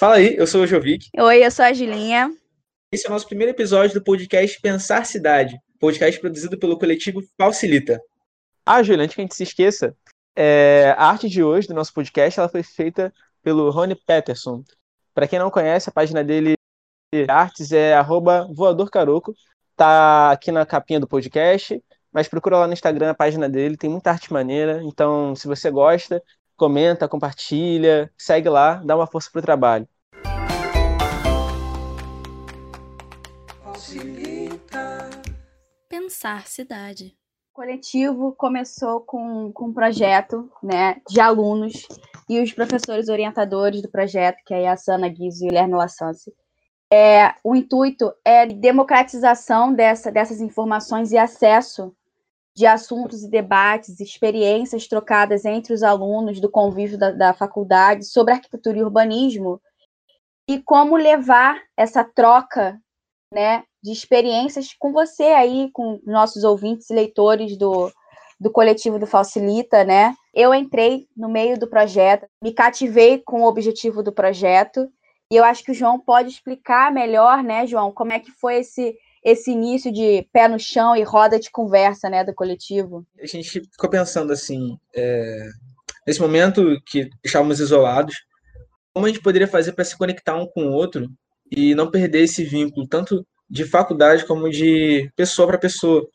Fala aí, eu sou o Jovic. Oi, eu sou a Gilinha. Esse é o nosso primeiro episódio do podcast Pensar Cidade, podcast produzido pelo coletivo Facilita. Ah, Júlia, antes que a gente se esqueça, é, a arte de hoje do nosso podcast ela foi feita pelo Rony Peterson. Para quem não conhece, a página dele de artes é voadorcaroco. Tá aqui na capinha do podcast, mas procura lá no Instagram a página dele, tem muita arte maneira. Então, se você gosta, comenta, compartilha, segue lá, dá uma força pro trabalho. Pensar cidade. O coletivo começou com, com um projeto né, de alunos e os professores orientadores do projeto, que é a Sana Guizo e o Lerno Lassance. É, o intuito é democratização dessa, dessas informações e acesso de assuntos e debates, experiências trocadas entre os alunos do convívio da, da faculdade sobre arquitetura e urbanismo e como levar essa troca né, de experiências com você aí, com nossos ouvintes e leitores do, do coletivo do Facilita, né? Eu entrei no meio do projeto, me cativei com o objetivo do projeto, e eu acho que o João pode explicar melhor, né, João, como é que foi esse esse início de pé no chão e roda de conversa, né, do coletivo. A gente ficou pensando assim, é, nesse momento que estávamos isolados, como a gente poderia fazer para se conectar um com o outro e não perder esse vínculo, tanto de faculdade como de pessoa para pessoa.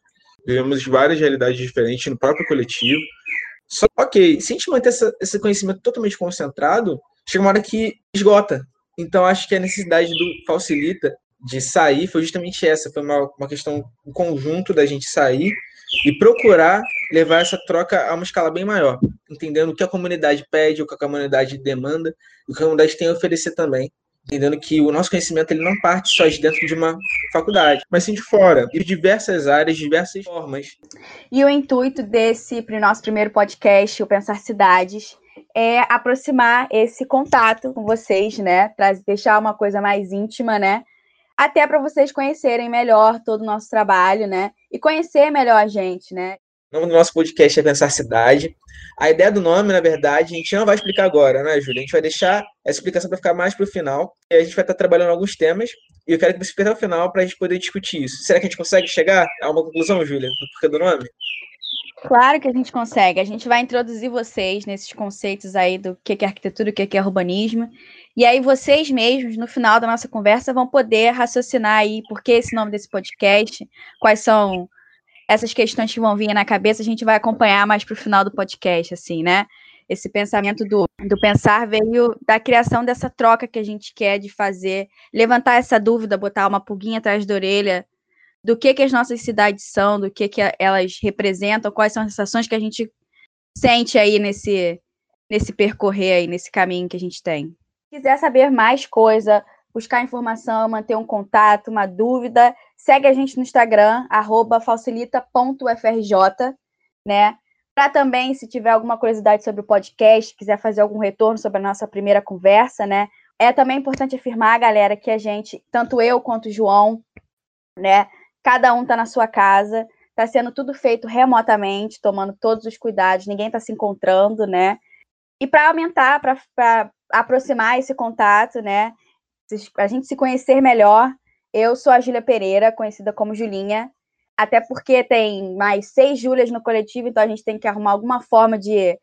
Vivemos várias realidades diferentes no próprio coletivo. Só ok, se a gente manter essa, esse conhecimento totalmente concentrado, chega uma hora que esgota. Então, acho que a necessidade do facilita de sair foi justamente essa. Foi uma, uma questão, um conjunto da gente sair e procurar levar essa troca a uma escala bem maior, entendendo o que a comunidade pede, o que a comunidade demanda, o que a comunidade tem a oferecer também entendendo que o nosso conhecimento ele não parte só de dentro de uma faculdade, mas sim de fora, de diversas áreas, diversas formas. E o intuito desse para o nosso primeiro podcast, o Pensar Cidades, é aproximar esse contato com vocês, né? Para deixar uma coisa mais íntima, né? Até para vocês conhecerem melhor todo o nosso trabalho, né? E conhecer melhor a gente, né? O nome do nosso podcast é Pensar Cidade. A ideia do nome, na verdade, a gente não vai explicar agora, né, Júlia? A gente vai deixar essa explicação para ficar mais para o final. E a gente vai estar trabalhando alguns temas. E eu quero que você fique até o final para a gente poder discutir isso. Será que a gente consegue chegar a uma conclusão, Júlia, do porquê do nome? Claro que a gente consegue. A gente vai introduzir vocês nesses conceitos aí do que é arquitetura, o que é urbanismo. E aí vocês mesmos, no final da nossa conversa, vão poder raciocinar aí por que esse nome desse podcast, quais são essas questões que vão vir na cabeça, a gente vai acompanhar mais para o final do podcast, assim, né? Esse pensamento do, do pensar veio da criação dessa troca que a gente quer de fazer, levantar essa dúvida, botar uma pulguinha atrás da orelha do que, que as nossas cidades são, do que, que elas representam, quais são as sensações que a gente sente aí nesse, nesse percorrer aí, nesse caminho que a gente tem. Se quiser saber mais coisa, buscar informação, manter um contato, uma dúvida, segue a gente no Instagram, facilita.frj, né? Para também, se tiver alguma curiosidade sobre o podcast, quiser fazer algum retorno sobre a nossa primeira conversa, né? É também importante afirmar, galera, que a gente, tanto eu quanto o João, né? Cada um está na sua casa, está sendo tudo feito remotamente, tomando todos os cuidados, ninguém está se encontrando, né? E para aumentar, para aproximar esse contato, né? a gente se conhecer melhor. Eu sou a Júlia Pereira, conhecida como Julinha, até porque tem mais seis Júlias no coletivo, então a gente tem que arrumar alguma forma de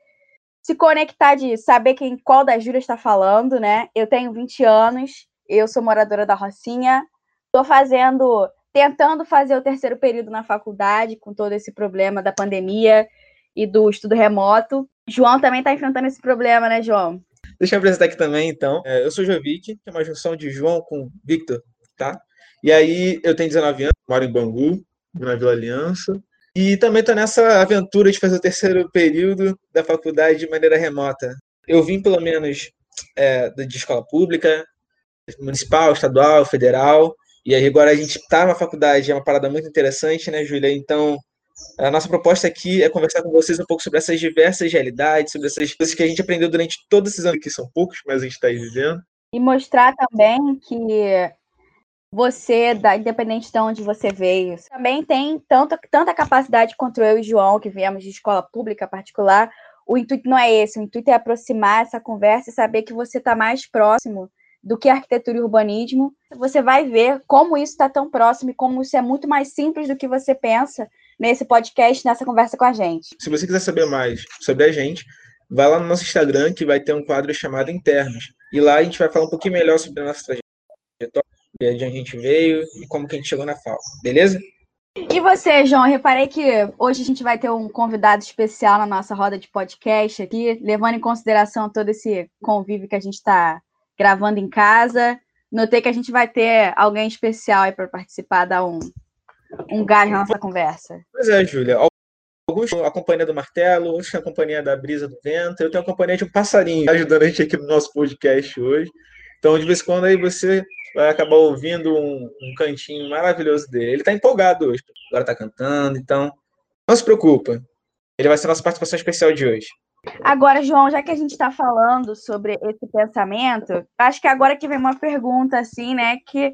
se conectar, de saber quem qual das Júlias está falando, né? Eu tenho 20 anos, eu sou moradora da Rocinha, estou fazendo, tentando fazer o terceiro período na faculdade, com todo esse problema da pandemia e do estudo remoto. João também está enfrentando esse problema, né, João? Deixa eu apresentar aqui também, então. É, eu sou Jovic, que é uma junção de João com Victor, tá? E aí eu tenho 19 anos, moro em Bangu, na Vila Aliança. E também estou nessa aventura de fazer o terceiro período da faculdade de maneira remota. Eu vim, pelo menos, é, de escola pública, municipal, estadual, federal. E aí agora a gente está na faculdade, é uma parada muito interessante, né, Júlia? Então, a nossa proposta aqui é conversar com vocês um pouco sobre essas diversas realidades, sobre essas coisas que a gente aprendeu durante todos esses anos, que são poucos, mas a gente está vivendo. E mostrar também que você, independente de onde você veio, também tem tanto, tanta capacidade quanto eu e João, que viemos de escola pública particular. O intuito não é esse, o intuito é aproximar essa conversa e saber que você está mais próximo do que arquitetura e urbanismo, você vai ver como isso está tão próximo e como isso é muito mais simples do que você pensa nesse podcast, nessa conversa com a gente. Se você quiser saber mais sobre a gente, vai lá no nosso Instagram que vai ter um quadro chamado Internos. E lá a gente vai falar um pouquinho melhor sobre a nossa trajetória, de onde a gente veio e como que a gente chegou na FAO. Beleza? E você, João? Eu reparei que hoje a gente vai ter um convidado especial na nossa roda de podcast aqui, levando em consideração todo esse convívio que a gente está gravando em casa. Notei que a gente vai ter alguém especial aí para participar, dar um, um gás na nossa conversa. Pois é, Júlia. Alguns a companhia do martelo, outros a companhia da brisa do vento. Eu tenho a companhia de um passarinho ajudando a gente aqui no nosso podcast hoje. Então, de vez em quando aí você vai acabar ouvindo um, um cantinho maravilhoso dele. Ele está empolgado hoje, agora está cantando, então não se preocupa. Ele vai ser a nossa participação especial de hoje. Agora, João, já que a gente está falando sobre esse pensamento, acho que agora que vem uma pergunta assim, né, que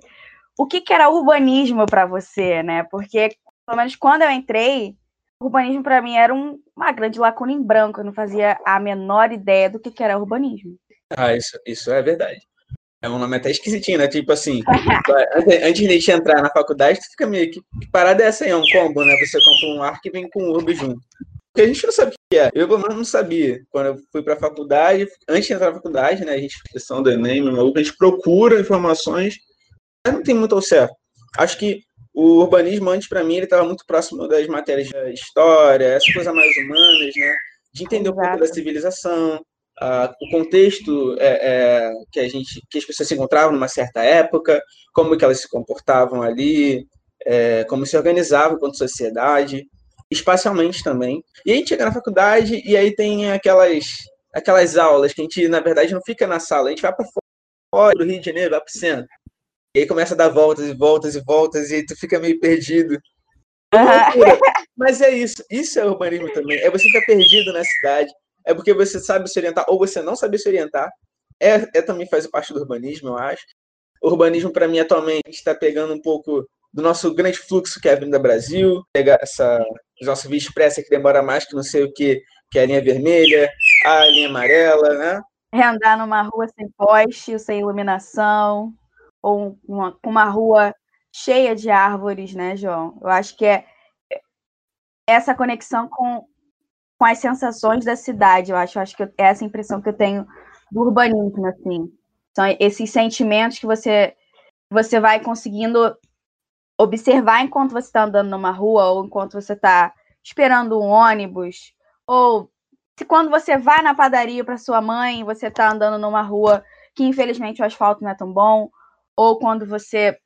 o que, que era urbanismo para você, né? Porque pelo menos quando eu entrei, urbanismo para mim era um, uma grande lacuna em branco, eu não fazia a menor ideia do que, que era urbanismo. Ah, isso, isso é verdade. É um nome até esquisitinho, né? Tipo assim, antes de a gente entrar na faculdade, tu fica meio que, que parada é essa aí? É um combo, né? Você compra um arco e vem com o urbo junto. Porque a gente não sabe o que é. Eu, pelo menos, não sabia. Quando eu fui pra faculdade, antes de entrar na faculdade, né? A gente, questão do Enem, a gente procura informações, não tem muito ao certo. Acho que o urbanismo, antes, para mim, ele estava muito próximo das matérias de história, essas coisas mais humanas, né? De entender Exato. um pouco da civilização, uh, o contexto é, é, que a gente, que as pessoas se encontravam numa certa época, como que elas se comportavam ali, é, como se organizavam enquanto sociedade, espacialmente também. E a gente chega na faculdade e aí tem aquelas aquelas aulas que a gente, na verdade, não fica na sala, a gente vai para fora do Rio de Janeiro, vai para o centro. E aí começa a dar voltas e voltas e voltas, e aí tu fica meio perdido. Mas é isso, isso é urbanismo também. É você estar perdido na cidade, é porque você sabe se orientar ou você não sabe se orientar. É, é também faz parte do urbanismo, eu acho. O urbanismo, para mim, atualmente, está pegando um pouco do nosso grande fluxo que é a Avenida Brasil, pegar essa nossa via expressa que demora mais que não sei o que, que é a linha vermelha, a linha amarela, né? É andar numa rua sem poste, sem iluminação, ou uma, uma rua cheia de árvores, né, João? Eu acho que é essa conexão com, com as sensações da cidade, eu acho, eu acho que é essa impressão que eu tenho do urbanismo, assim. São esses sentimentos que você você vai conseguindo observar enquanto você está andando numa rua ou enquanto você está esperando um ônibus ou se quando você vai na padaria para sua mãe, você está andando numa rua que infelizmente o asfalto não é tão bom, ou quando você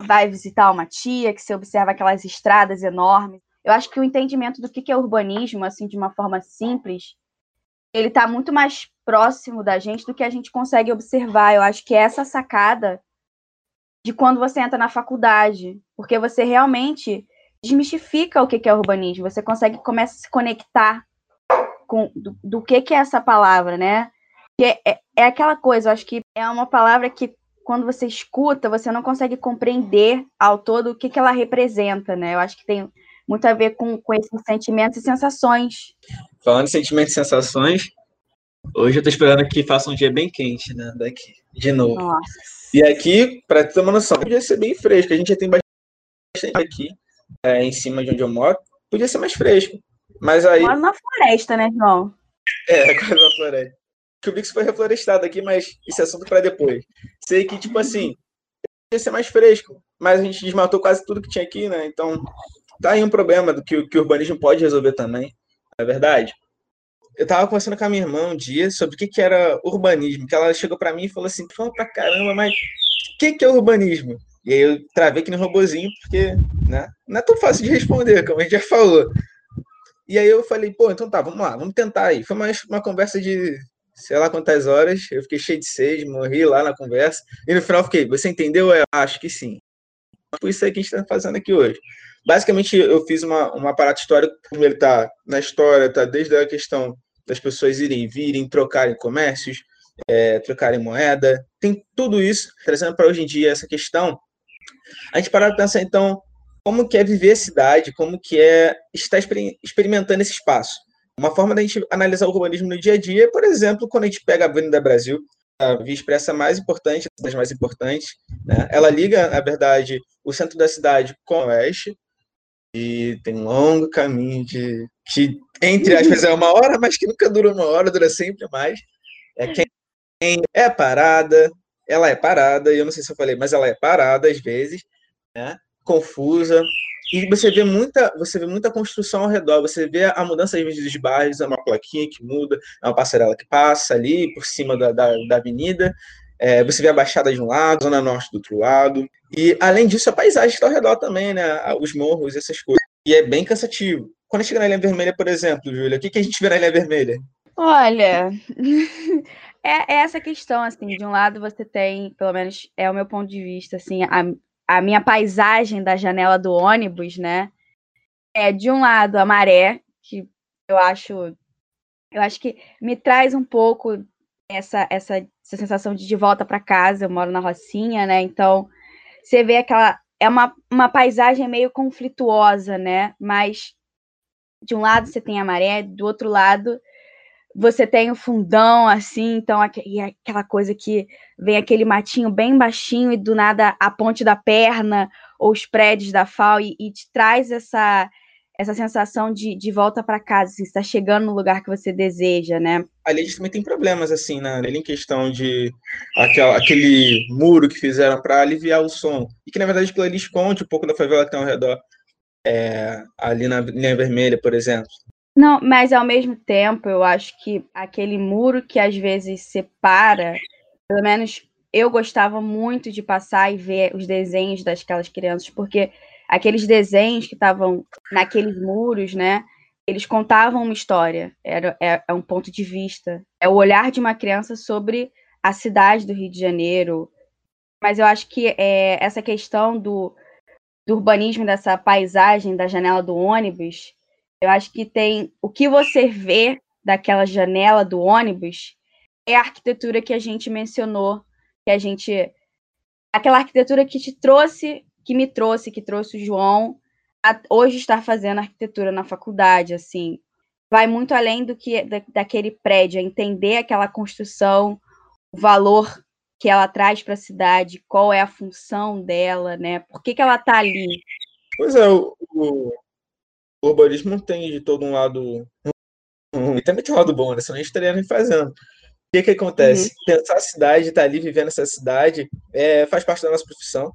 vai visitar uma tia, que você observa aquelas estradas enormes. Eu acho que o entendimento do que é urbanismo, assim, de uma forma simples, ele está muito mais próximo da gente do que a gente consegue observar. Eu acho que é essa sacada de quando você entra na faculdade, porque você realmente desmistifica o que é urbanismo, você consegue começa a se conectar com do, do que, é essa palavra, né? Que é, é, é aquela coisa, eu acho que é uma palavra que quando você escuta, você não consegue compreender ao todo o que, que ela representa, né? Eu acho que tem muito a ver com, com esses sentimentos e sensações. Falando de sentimentos e sensações, hoje eu tô esperando que faça um dia bem quente, né? Daqui, de novo. Nossa. E aqui, para ter uma noção, podia ser bem fresco. A gente já tem bastante aqui, é, em cima de onde eu moro. Podia ser mais fresco. Mas aí. Moro na floresta, né, João? É, quase na floresta. Que isso foi reflorestado aqui, mas é assunto para depois. Sei que, tipo assim, podia ser mais fresco, mas a gente desmatou quase tudo que tinha aqui, né? Então, tá aí um problema do que, que o urbanismo pode resolver também, não é verdade? Eu tava conversando com a minha irmã um dia sobre o que, que era urbanismo, que ela chegou para mim e falou assim, fala pra caramba, mas o que, que é urbanismo? E aí eu travei aqui no robozinho, porque né, não é tão fácil de responder, como a gente já falou. E aí eu falei, pô, então tá, vamos lá, vamos tentar aí. Foi uma, uma conversa de sei lá quantas horas, eu fiquei cheio de sede, morri lá na conversa, e no final fiquei, você entendeu? Eu acho que sim. Por isso é que a gente está fazendo aqui hoje. Basicamente, eu fiz uma, uma aparato histórico, como ele está na história, tá desde a questão das pessoas irem, virem, trocarem comércios, é, trocarem moeda, tem tudo isso, trazendo para hoje em dia essa questão. A gente para pensar, então, como que é viver a cidade, como que é estar experimentando esse espaço. Uma forma da gente analisar o urbanismo no dia a dia é, por exemplo, quando a gente pega a Avenida Brasil, a via expressa mais importante, das mais importantes. Né? Ela liga, na verdade, o centro da cidade com o oeste, e tem um longo caminho de que, entre aspas, é uma hora, mas que nunca dura uma hora, dura sempre mais. É quem é parada, ela é parada, e eu não sei se eu falei, mas ela é parada às vezes, né? Confusa, e você vê muita, você vê muita construção ao redor, você vê a mudança às vezes dos bairros, é uma plaquinha que muda, é uma passarela que passa ali por cima da, da, da avenida, é, você vê a Baixada de um lado, a Zona Norte do outro lado, e além disso a paisagem está ao redor também, né, os morros, essas coisas, e é bem cansativo. Quando chega na Ilha Vermelha, por exemplo, Júlia, o que, que a gente vê na Ilha Vermelha? Olha, é, é, essa questão, assim, de um lado você tem, pelo menos é o meu ponto de vista, assim, a, a minha paisagem da janela do ônibus, né? É de um lado a maré, que eu acho eu acho que me traz um pouco essa essa, essa sensação de de volta para casa. Eu moro na Rocinha, né? Então, você vê aquela é uma, uma paisagem meio conflituosa, né? Mas de um lado você tem a maré, do outro lado você tem o fundão, assim, então e aquela coisa que vem aquele matinho bem baixinho e do nada a ponte da perna ou os prédios da FAO e, e te traz essa essa sensação de, de volta para casa, você está chegando no lugar que você deseja, né? A gente também tem problemas, assim, né? em questão de aquela, aquele muro que fizeram para aliviar o som. E que, na verdade, ali esconde um pouco da favela que tem ao redor. É, ali na linha vermelha, por exemplo. Não, mas ao mesmo tempo, eu acho que aquele muro que às vezes separa, pelo menos eu gostava muito de passar e ver os desenhos daquelas crianças, porque aqueles desenhos que estavam naqueles muros, né? Eles contavam uma história, era é, é, um ponto de vista, é o olhar de uma criança sobre a cidade do Rio de Janeiro. Mas eu acho que é, essa questão do, do urbanismo, dessa paisagem da janela do ônibus, eu acho que tem o que você vê daquela janela do ônibus é a arquitetura que a gente mencionou, que a gente aquela arquitetura que te trouxe, que me trouxe, que trouxe o João a hoje estar fazendo arquitetura na faculdade, assim, vai muito além do que da, daquele prédio, entender aquela construção, o valor que ela traz para a cidade, qual é a função dela, né? Por que, que ela está ali? Pois é, o, o, o urbanismo tem de todo um lado e também tem um lado bom, né? Senão a gente estaria nem fazendo. O que que acontece? Uhum. Pensar a cidade, estar tá ali vivendo essa cidade, é, faz parte da nossa profissão.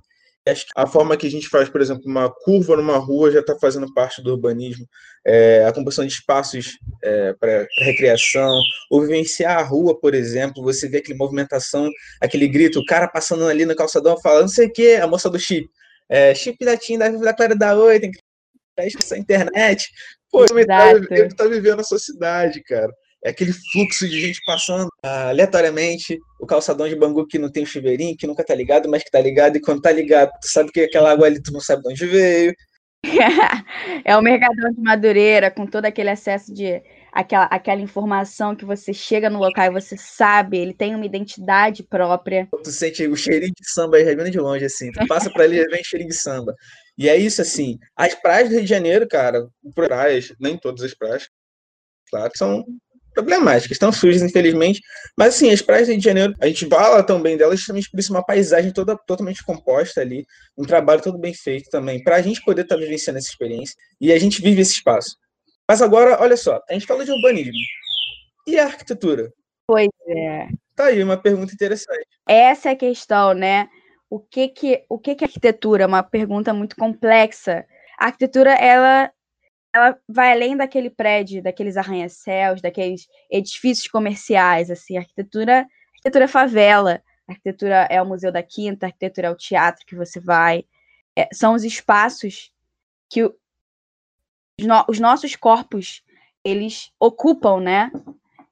Acho que a forma que a gente faz, por exemplo, uma curva numa rua já está fazendo parte do urbanismo. É, a composição de espaços é, para recreação, ou vivenciar a rua, por exemplo, você vê aquela movimentação, aquele grito, o cara passando ali no calçadão falando, não sei o que, a moça do chip. É, chip da TIM, da, da Clara da Oi, tem que essa internet. Pô, ele tá, ele tá vivendo a sua cidade, cara. É aquele fluxo de gente passando uh, aleatoriamente, o calçadão de Bangu que não tem chuveirinho, que nunca tá ligado, mas que tá ligado, e quando tá ligado, tu sabe que aquela água ali tu não sabe de onde veio. é o Mercadão de Madureira, com todo aquele excesso de aquela, aquela informação que você chega no local e você sabe, ele tem uma identidade própria. Tu sente o cheirinho de samba aí vindo de longe, assim. Tu passa por ali e vem cheirinho de samba. E é isso, assim. As praias do Rio de Janeiro, cara, praias, nem todas as praias, claro, são problemáticas, estão sujas, infelizmente. Mas, assim, as praias do Rio de Janeiro, a gente fala tão bem delas, justamente por isso uma paisagem toda totalmente composta ali, um trabalho todo bem feito também, para a gente poder estar tá vivenciando essa experiência. E a gente vive esse espaço. Mas agora, olha só, a gente fala de urbanismo. E a arquitetura? Pois é. Tá aí uma pergunta interessante. Essa é a questão, né? O que que o que que é arquitetura? É uma pergunta muito complexa. A arquitetura ela ela vai além daquele prédio, daqueles arranha-céus, daqueles edifícios comerciais, assim, a arquitetura, arquitetura é favela, a arquitetura é o Museu da Quinta, a arquitetura é o teatro que você vai, é, são os espaços que o, os, no, os nossos corpos, eles ocupam, né,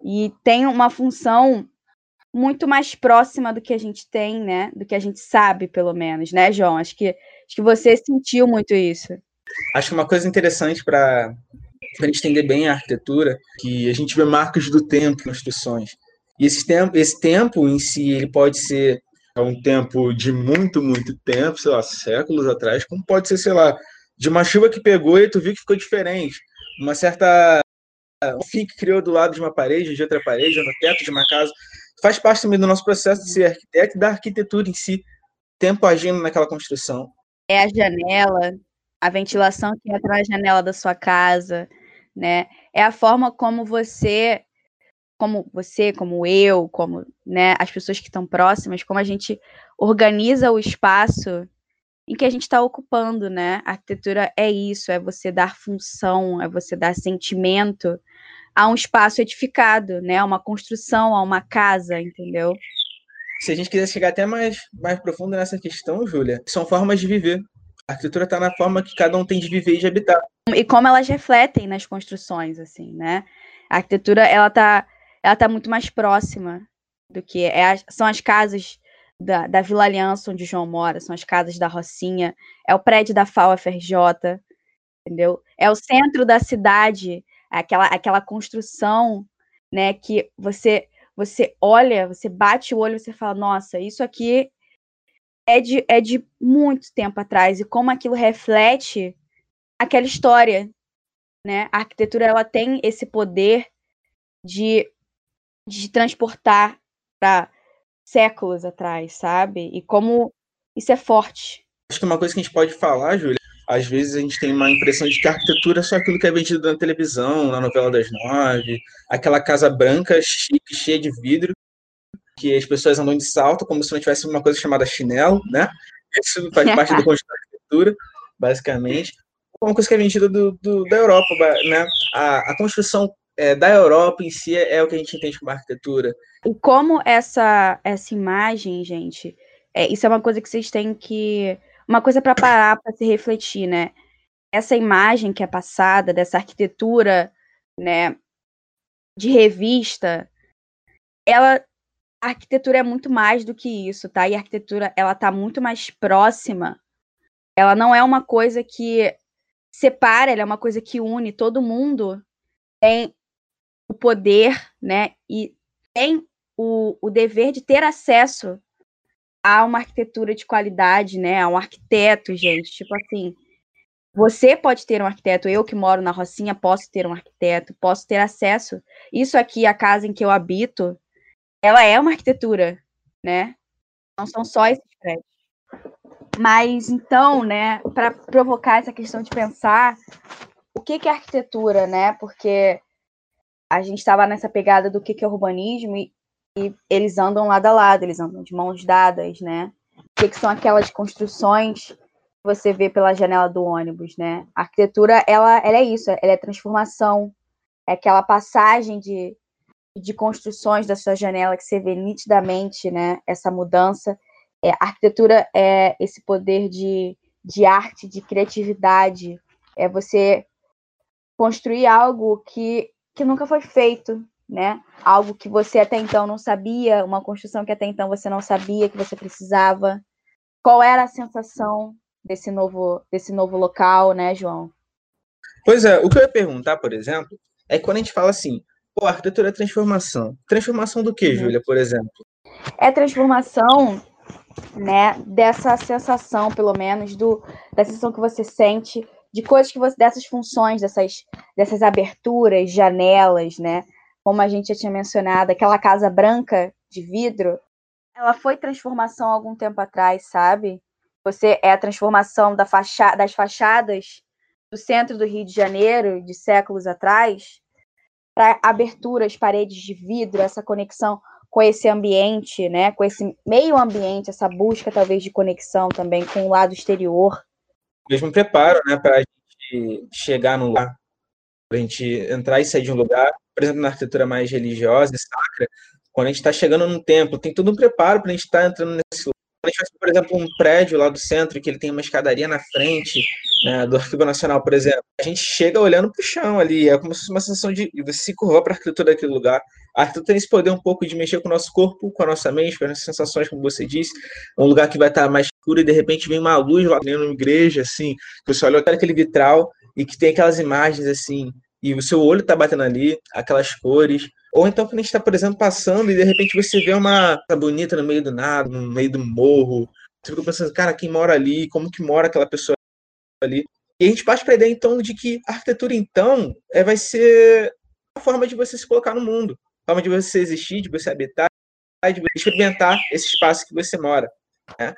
e tem uma função muito mais próxima do que a gente tem, né? Do que a gente sabe, pelo menos, né, João? Acho que, acho que você sentiu muito isso. Acho que uma coisa interessante para entender bem a arquitetura, que a gente vê marcos do tempo nas construções. E esse tempo, esse tempo em si, ele pode ser um tempo de muito, muito tempo, sei lá, séculos atrás, como pode ser, sei lá, de uma chuva que pegou e tu viu que ficou diferente. Uma certa um que criou do lado de uma parede, de outra parede, no teto de uma casa, faz parte também do nosso processo de ser arquiteto e da arquitetura em si, tempo agindo naquela construção. É a janela, a ventilação que entra na janela da sua casa, né? É a forma como você, como você, como eu, como né, as pessoas que estão próximas, como a gente organiza o espaço em que a gente está ocupando, né? A arquitetura é isso, é você dar função, é você dar sentimento a um espaço edificado, né? A uma construção, a uma casa, entendeu? Se a gente quiser chegar até mais, mais profundo nessa questão, Júlia, são formas de viver. A arquitetura está na forma que cada um tem de viver e de habitar. E como elas refletem nas construções, assim, né? A arquitetura, ela tá, ela tá muito mais próxima do que é, são as casas da, da Vila Aliança, onde João mora, são as casas da Rocinha, é o prédio da FAO FRJ, entendeu? É o centro da cidade, aquela, aquela construção, né, que você você olha, você bate o olho e você fala, nossa, isso aqui é de, é de muito tempo atrás, e como aquilo reflete aquela história, né? A arquitetura, ela tem esse poder de, de transportar para séculos atrás, sabe? E como isso é forte. Acho que uma coisa que a gente pode falar, Júlia, às vezes a gente tem uma impressão de que a arquitetura é só aquilo que é vendido na televisão, na novela das nove, aquela casa branca, chique, cheia de vidro, que as pessoas andam de salto como se não tivesse uma coisa chamada chinelo, né? Isso faz parte do conjunto da arquitetura, basicamente. Uma coisa que é vendida do, do da Europa, né? A, a construção é, da Europa em si é, o que a gente entende como arquitetura. E como essa, essa imagem, gente, é, isso é uma coisa que vocês têm que. Uma coisa para parar, para se refletir, né? Essa imagem que é passada, dessa arquitetura, né, de revista, ela. A arquitetura é muito mais do que isso, tá? E a arquitetura, ela tá muito mais próxima. Ela não é uma coisa que separa, ela é uma coisa que une todo mundo tem o poder, né, e tem o, o dever de ter acesso a uma arquitetura de qualidade, né, a um arquiteto, gente, tipo assim, você pode ter um arquiteto, eu que moro na Rocinha posso ter um arquiteto, posso ter acesso. Isso aqui, a casa em que eu habito, ela é uma arquitetura, né? Não são só esses prédios. Mas então, né, para provocar essa questão de pensar o que, que é arquitetura, né? Porque a gente estava nessa pegada do que, que é urbanismo e, e, eles andam lado a lado, eles andam de mãos dadas, né? O que, que são aquelas construções que você vê pela janela do ônibus, né? A arquitetura, ela, ela é isso, ela é transformação, é aquela passagem de, de construções da sua janela que você vê nitidamente, né? Essa mudança. É, a arquitetura é esse poder de, de arte, de criatividade, é você construir algo que que nunca foi feito, né? Algo que você até então não sabia, uma construção que até então você não sabia que você precisava. Qual era a sensação desse novo, desse novo local, né, João? Pois é, o que eu ia perguntar, por exemplo, é quando a gente fala assim, pô, arquitetura é transformação. Transformação do que, uhum. Júlia, por exemplo? É transformação, né, dessa sensação, pelo menos, do, da sensação que você sente de coisas que você, dessas funções, dessas, dessas aberturas, janelas, né? Como a gente já tinha mencionado, aquela casa branca de vidro, ela foi transformação algum tempo atrás, sabe? Você é a transformação da facha das fachadas do centro do Rio de Janeiro, de séculos atrás, para aberturas, paredes de vidro, essa conexão com esse ambiente, né? Com esse meio ambiente, essa busca talvez de conexão também com o lado exterior mesmo preparo, né, para a gente chegar no lugar, para a gente entrar e sair de um lugar, por exemplo, na arquitetura mais religiosa e sacra, quando a gente está chegando num templo, tem todo um preparo para a gente estar tá entrando nesse lugar. A gente por exemplo, um prédio lá do centro, que ele tem uma escadaria na frente, né, do Arquivo Nacional, por exemplo. A gente chega olhando para o chão ali, é como se fosse uma sensação de você se curvar para a arquitetura daquele lugar. A arquitetura tem esse poder um pouco de mexer com o nosso corpo, com a nossa mente, com as sensações, como você disse. Um lugar que vai estar mais e de repente vem uma luz lá dentro uma igreja, assim, que você olha aquele vitral e que tem aquelas imagens, assim, e o seu olho está batendo ali, aquelas cores. Ou então quando a gente está, por exemplo, passando e de repente você vê uma bonita no meio do nada, no meio do morro. Você fica pensando, cara, quem mora ali? Como que mora aquela pessoa ali? E a gente parte para a ideia, então, de que a arquitetura, então, é, vai ser a forma de você se colocar no mundo, a forma de você existir, de você habitar, de você experimentar esse espaço que você mora. Né?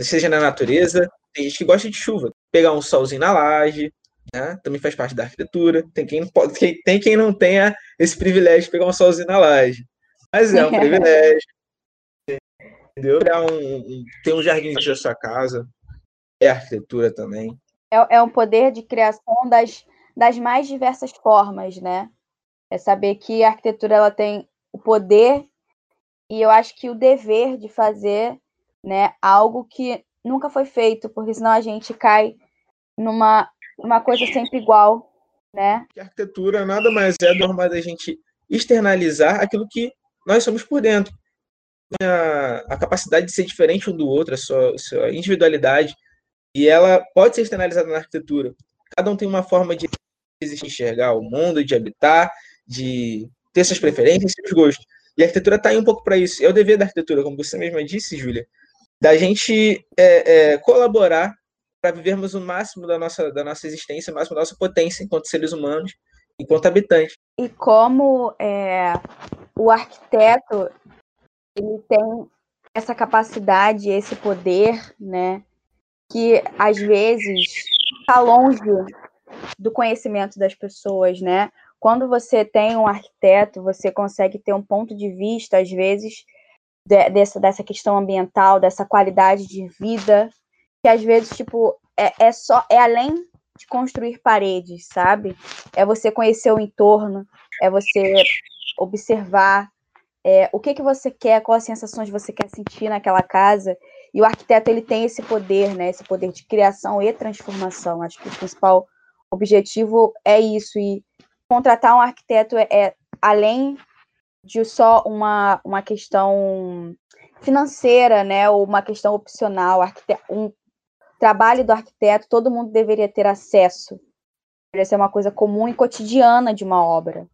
Seja na natureza, tem gente que gosta de chuva, pegar um solzinho na laje, né? também faz parte da arquitetura. Tem quem, pode, tem quem não tenha esse privilégio de pegar um solzinho na laje, mas é um privilégio. Entendeu? Um, um, ter um jardim na sua casa, é arquitetura também. É, é um poder de criação das, das mais diversas formas, né? É saber que a arquitetura ela tem o poder e eu acho que o dever de fazer né, algo que nunca foi feito, porque senão a gente cai numa uma coisa sempre igual, né? A arquitetura nada mais é do da gente externalizar aquilo que nós somos por dentro. A, a capacidade de ser diferente um do outro, a sua, a sua individualidade, e ela pode ser externalizada na arquitetura. Cada um tem uma forma de enxergar o mundo, de habitar, de ter suas preferências, seus gostos. E a arquitetura está aí um pouco para isso. É o dever da arquitetura, como você mesma disse, Júlia, da gente é, é, colaborar para vivermos o máximo da nossa, da nossa existência, o máximo da nossa potência enquanto seres humanos, enquanto habitantes. E como é, o arquiteto ele tem essa capacidade, esse poder, né, que às vezes está longe do conhecimento das pessoas, né? Quando você tem um arquiteto, você consegue ter um ponto de vista, às vezes, de, dessa, dessa questão ambiental, dessa qualidade de vida, que às vezes, tipo, é, é só, é além de construir paredes, sabe? É você conhecer o entorno, é você observar é, o que, que você quer, quais sensações você quer sentir naquela casa. E o arquiteto ele tem esse poder, né? Esse poder de criação e transformação. Acho que o principal objetivo é isso. E contratar um arquiteto é, é além de só uma, uma questão financeira, né? Ou uma questão opcional. Um trabalho do arquiteto, todo mundo deveria ter acesso. Deveria ser uma coisa comum e cotidiana de uma obra.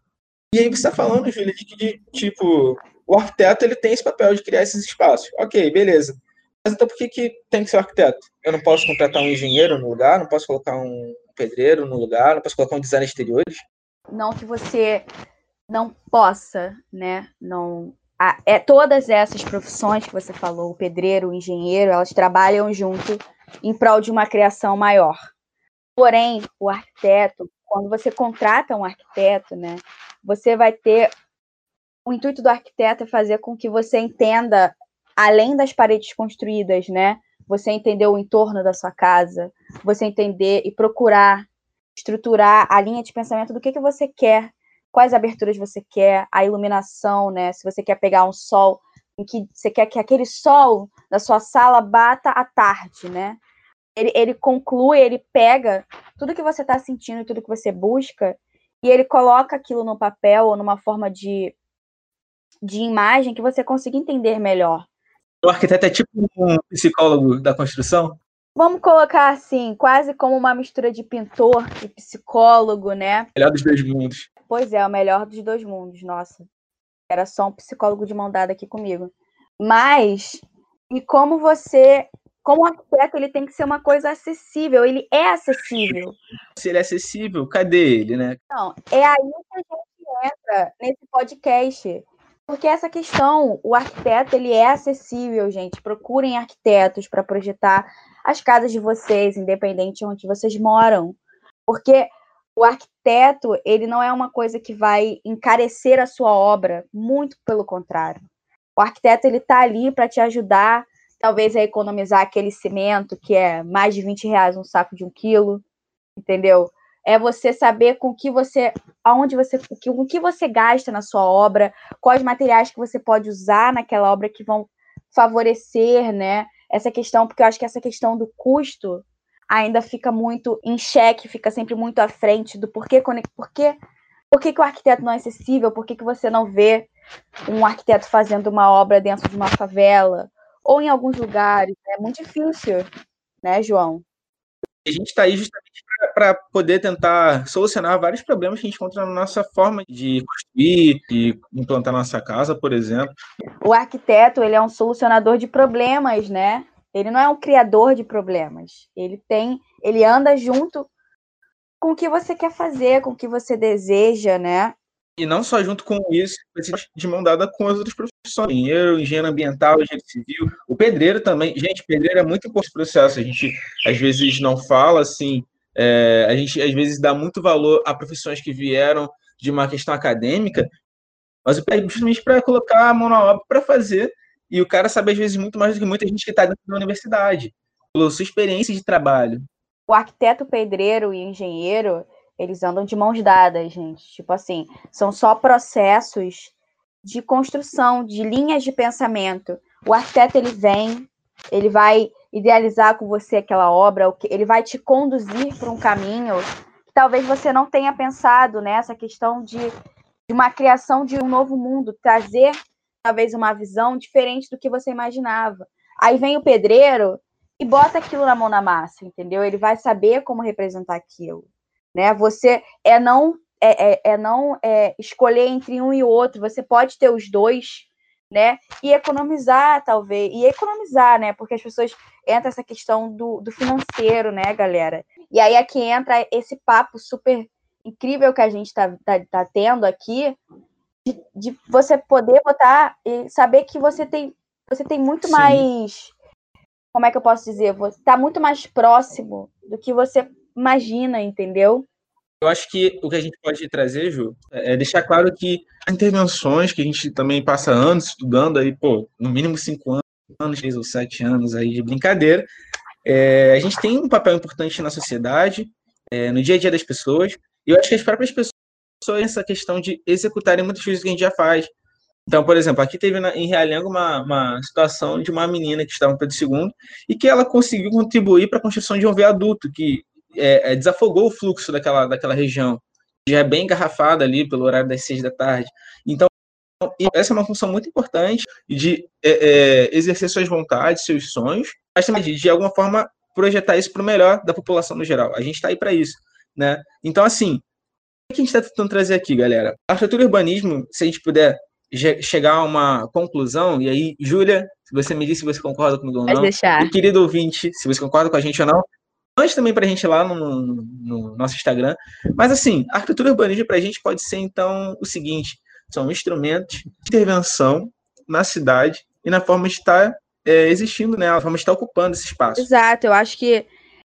E aí você está falando, Júlia, de que, tipo, o arquiteto ele tem esse papel de criar esses espaços. Ok, beleza. Mas então por que, que tem que ser o arquiteto? Eu não posso contratar um engenheiro no lugar, não posso colocar um pedreiro no lugar, não posso colocar um designer exteriores? Não que você não possa, né? Não, é, todas essas profissões que você falou, o pedreiro, o engenheiro, elas trabalham junto em prol de uma criação maior. Porém, o arquiteto, quando você contrata um arquiteto, né, você vai ter o intuito do arquiteto é fazer com que você entenda além das paredes construídas, né? Você entender o entorno da sua casa, você entender e procurar estruturar a linha de pensamento do que, que você quer, quais aberturas você quer, a iluminação, né? Se você quer pegar um sol em que você quer que aquele sol da sua sala bata à tarde, né? Ele, ele conclui, ele pega tudo que você está sentindo, tudo que você busca, e ele coloca aquilo no papel ou numa forma de, de imagem que você consiga entender melhor. O arquiteto é tipo um psicólogo da construção? Vamos colocar assim, quase como uma mistura de pintor e psicólogo, né? Melhor dos dois mundos. Pois é, o melhor dos dois mundos, nossa. Era só um psicólogo de mão dada aqui comigo. Mas, e como você, como arquiteto, ele tem que ser uma coisa acessível, ele é acessível. Se ele é acessível, cadê ele, né? Não, é aí que a gente entra nesse podcast. Porque essa questão, o arquiteto, ele é acessível, gente. Procurem arquitetos para projetar as casas de vocês, independente de onde vocês moram. Porque o arquiteto, ele não é uma coisa que vai encarecer a sua obra, muito pelo contrário. O arquiteto, ele está ali para te ajudar, talvez, a economizar aquele cimento que é mais de 20 reais um saco de um quilo, entendeu? É você saber com que você, aonde você, com que você gasta na sua obra, quais materiais que você pode usar naquela obra que vão favorecer, né, essa questão, porque eu acho que essa questão do custo ainda fica muito em xeque, fica sempre muito à frente do porquê, porquê, porquê que o arquiteto não é acessível, por que você não vê um arquiteto fazendo uma obra dentro de uma favela ou em alguns lugares. É muito difícil, né, João? A gente está aí justamente para poder tentar solucionar vários problemas que a gente encontra na nossa forma de construir e implantar nossa casa, por exemplo. O arquiteto ele é um solucionador de problemas, né? Ele não é um criador de problemas. Ele tem, ele anda junto com o que você quer fazer, com o que você deseja, né? E não só junto com isso, de mão dada com as outras profissões. Engenheiro, engenheiro ambiental, engenheiro civil, o pedreiro também. Gente, pedreiro é muito importante processo. A gente às vezes não fala assim, é, a gente às vezes dá muito valor a profissões que vieram de uma questão acadêmica, mas o pedreiro justamente para colocar a mão na obra para fazer, e o cara sabe às vezes muito mais do que muita gente que está dentro da universidade, pela sua experiência de trabalho. O arquiteto, pedreiro e engenheiro, eles andam de mãos dadas, gente. Tipo assim, são só processos de construção, de linhas de pensamento. O arquiteto ele vem, ele vai idealizar com você aquela obra, ele vai te conduzir para um caminho que talvez você não tenha pensado nessa questão de, de uma criação de um novo mundo, trazer talvez uma visão diferente do que você imaginava. Aí vem o pedreiro e bota aquilo na mão na massa, entendeu? Ele vai saber como representar aquilo né? Você é não é, é, é não é, escolher entre um e outro. Você pode ter os dois, né? E economizar, talvez. E economizar, né? Porque as pessoas entra essa questão do, do financeiro, né, galera? E aí aqui entra esse papo super incrível que a gente está tá, tá tendo aqui, de, de, você poder botar e saber que você tem, você tem muito Sim. mais. Como é que eu posso dizer? Você está muito mais próximo do que você imagina, entendeu? Eu acho que o que a gente pode trazer, Ju, é deixar claro que as intervenções que a gente também passa anos estudando aí, pô, no mínimo cinco anos, seis ou sete anos aí de brincadeira, é, a gente tem um papel importante na sociedade, é, no dia a dia das pessoas, e eu acho que as próprias pessoas essa questão de executarem muitas coisas que a gente já faz. Então, por exemplo, aqui teve na, em Realengo uma, uma situação de uma menina que estava no Pedro II e que ela conseguiu contribuir para a construção de um viaduto que é, é, desafogou o fluxo daquela, daquela região, já é bem engarrafada ali pelo horário das seis da tarde. Então, essa é uma função muito importante de é, é, exercer suas vontades, seus sonhos, mas também de, de alguma forma, projetar isso para o melhor da população no geral. A gente está aí para isso. Né? Então, assim, que a gente está tentando trazer aqui, galera? Arquitetura e urbanismo, se a gente puder chegar a uma conclusão, e aí, Júlia, se você me diz se você concorda comigo ou não, deixar. e querido ouvinte, se você concorda com a gente ou não, Mande também para a gente lá no, no, no, nosso Instagram. Mas assim, a arquitetura urbanística para a gente pode ser então o seguinte: são instrumentos de intervenção na cidade e na forma de estar é, existindo, né? A forma de estar ocupando esse espaço. Exato, eu acho que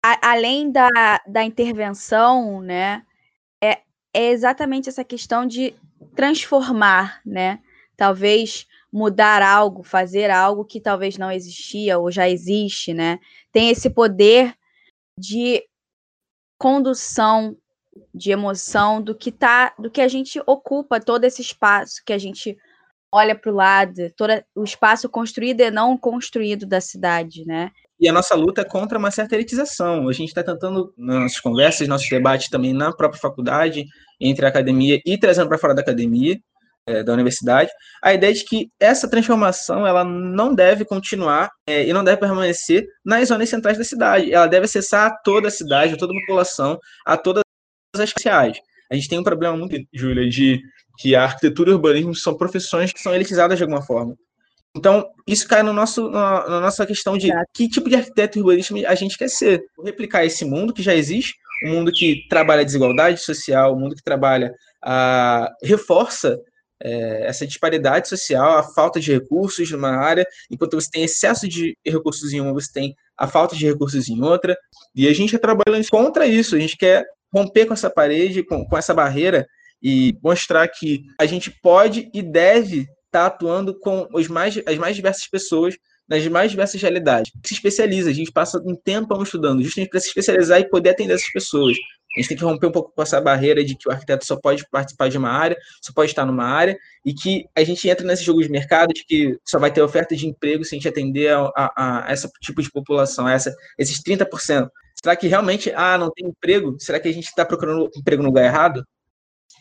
a, além da, da intervenção, né, é, exatamente essa questão de transformar, né? Talvez mudar algo, fazer algo que talvez não existia ou já existe, né? Tem esse poder de condução, de emoção do que tá, do que a gente ocupa todo esse espaço que a gente olha para o lado, todo o espaço construído e não construído da cidade, né? E a nossa luta é contra uma certa elitização. A gente está tentando, nas nossas conversas, nossos debates também na própria faculdade, entre a academia e trazendo para fora da academia, é, da universidade, a ideia de que essa transformação ela não deve continuar é, e não deve permanecer nas zonas centrais da cidade. Ela deve acessar a toda a cidade, a toda a população, a todas as sociais. A gente tem um problema muito, Júlia, de que a arquitetura e o urbanismo são profissões que são elitizadas de alguma forma. Então, isso cai no nosso, na, na nossa questão de que tipo de arquiteto urbanismo a gente quer ser. Replicar esse mundo que já existe, um mundo que trabalha a desigualdade social, um mundo que trabalha, a, reforça é, essa disparidade social, a falta de recursos numa área, enquanto você tem excesso de recursos em uma, você tem a falta de recursos em outra, e a gente está trabalhando contra isso, a gente quer romper com essa parede, com, com essa barreira, e mostrar que a gente pode e deve estar tá atuando com os mais, as mais diversas pessoas nas mais diversas realidades. Se especializa, a gente passa um tempo estudando, justamente para se especializar e poder atender essas pessoas. A gente tem que romper um pouco com essa barreira de que o arquiteto só pode participar de uma área, só pode estar numa área, e que a gente entra nesse jogo de mercado de que só vai ter oferta de emprego se a gente atender a, a, a esse tipo de população, essa, esses 30%. Será que realmente, ah, não tem emprego? Será que a gente está procurando emprego no lugar errado?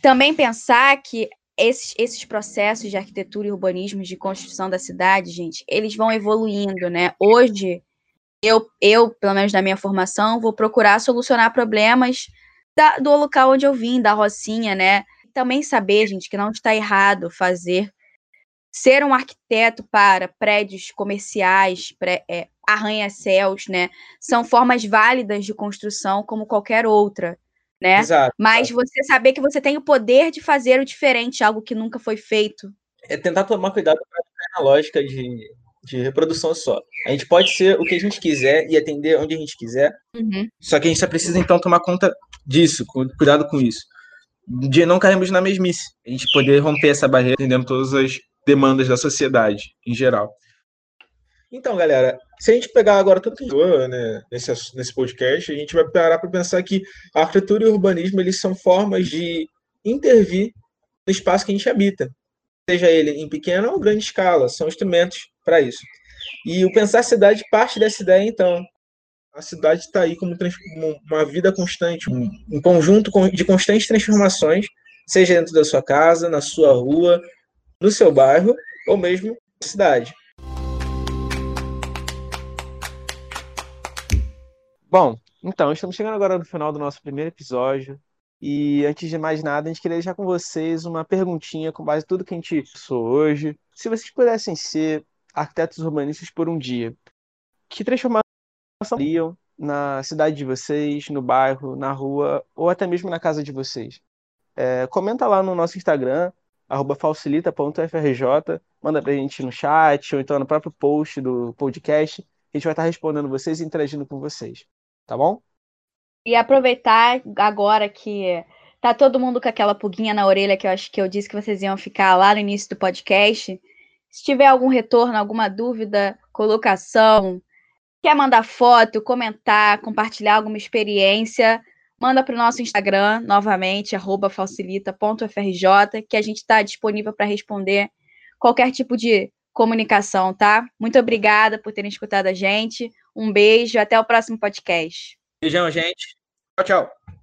Também pensar que esses, esses processos de arquitetura e urbanismo, de construção da cidade, gente, eles vão evoluindo, né? Hoje, eu, eu, pelo menos na minha formação, vou procurar solucionar problemas da, do local onde eu vim, da Rocinha, né? Também saber, gente, que não está errado fazer ser um arquiteto para prédios comerciais, pré, é, arranha-céus, né? São formas válidas de construção como qualquer outra, né? Exato. Mas você saber que você tem o poder de fazer o diferente, algo que nunca foi feito. É tentar tomar cuidado para ficar na lógica de, de reprodução só. A gente pode ser o que a gente quiser e atender onde a gente quiser, Uhum. só que a gente só precisa então tomar conta disso, cu- cuidado com isso. De não cairmos na mesmice. A gente poder romper essa barreira atendendo todas as demandas da sociedade em geral. Então, galera, se a gente pegar agora tudo que a né, nesse, nesse podcast, a gente vai parar para pensar que a arquitetura e o urbanismo eles são formas de intervir no espaço que a gente habita, seja ele em pequena ou grande escala, são instrumentos para isso. E o pensar cidade parte dessa ideia, então. A cidade está aí como uma vida constante, um, conjunto con- de constantes transformações, seja dentro da sua casa, na sua rua, no seu bairro ou mesmo na cidade. Bom, então, estamos chegando agora no final do nosso primeiro episódio. E antes de mais nada, a gente queria deixar com vocês uma perguntinha com base em tudo que a gente falou hoje. Se vocês pudessem ser arquitetos urbanistas por um dia, que transformação fariam na cidade de vocês, no bairro, na rua ou até mesmo na casa de vocês? É, comenta lá no nosso Instagram, falsilita.frj, manda pra gente no chat ou então no próprio post do podcast. A gente vai estar respondendo vocês e interagindo com vocês. Tá bom? E aproveitar agora que tá todo mundo com aquela pulguinha na orelha que eu acho que eu disse que vocês iam ficar lá no início do podcast. Se tiver algum retorno, alguma dúvida, colocação, quer mandar foto, comentar, compartilhar alguma experiência, manda para o nosso Instagram, novamente, arroba falsilita.frj, que a gente está disponível para responder qualquer tipo de comunicação, tá? Muito obrigada por terem escutado a gente. Um beijo, até o próximo podcast. Beijão, gente. Tchau, tchau.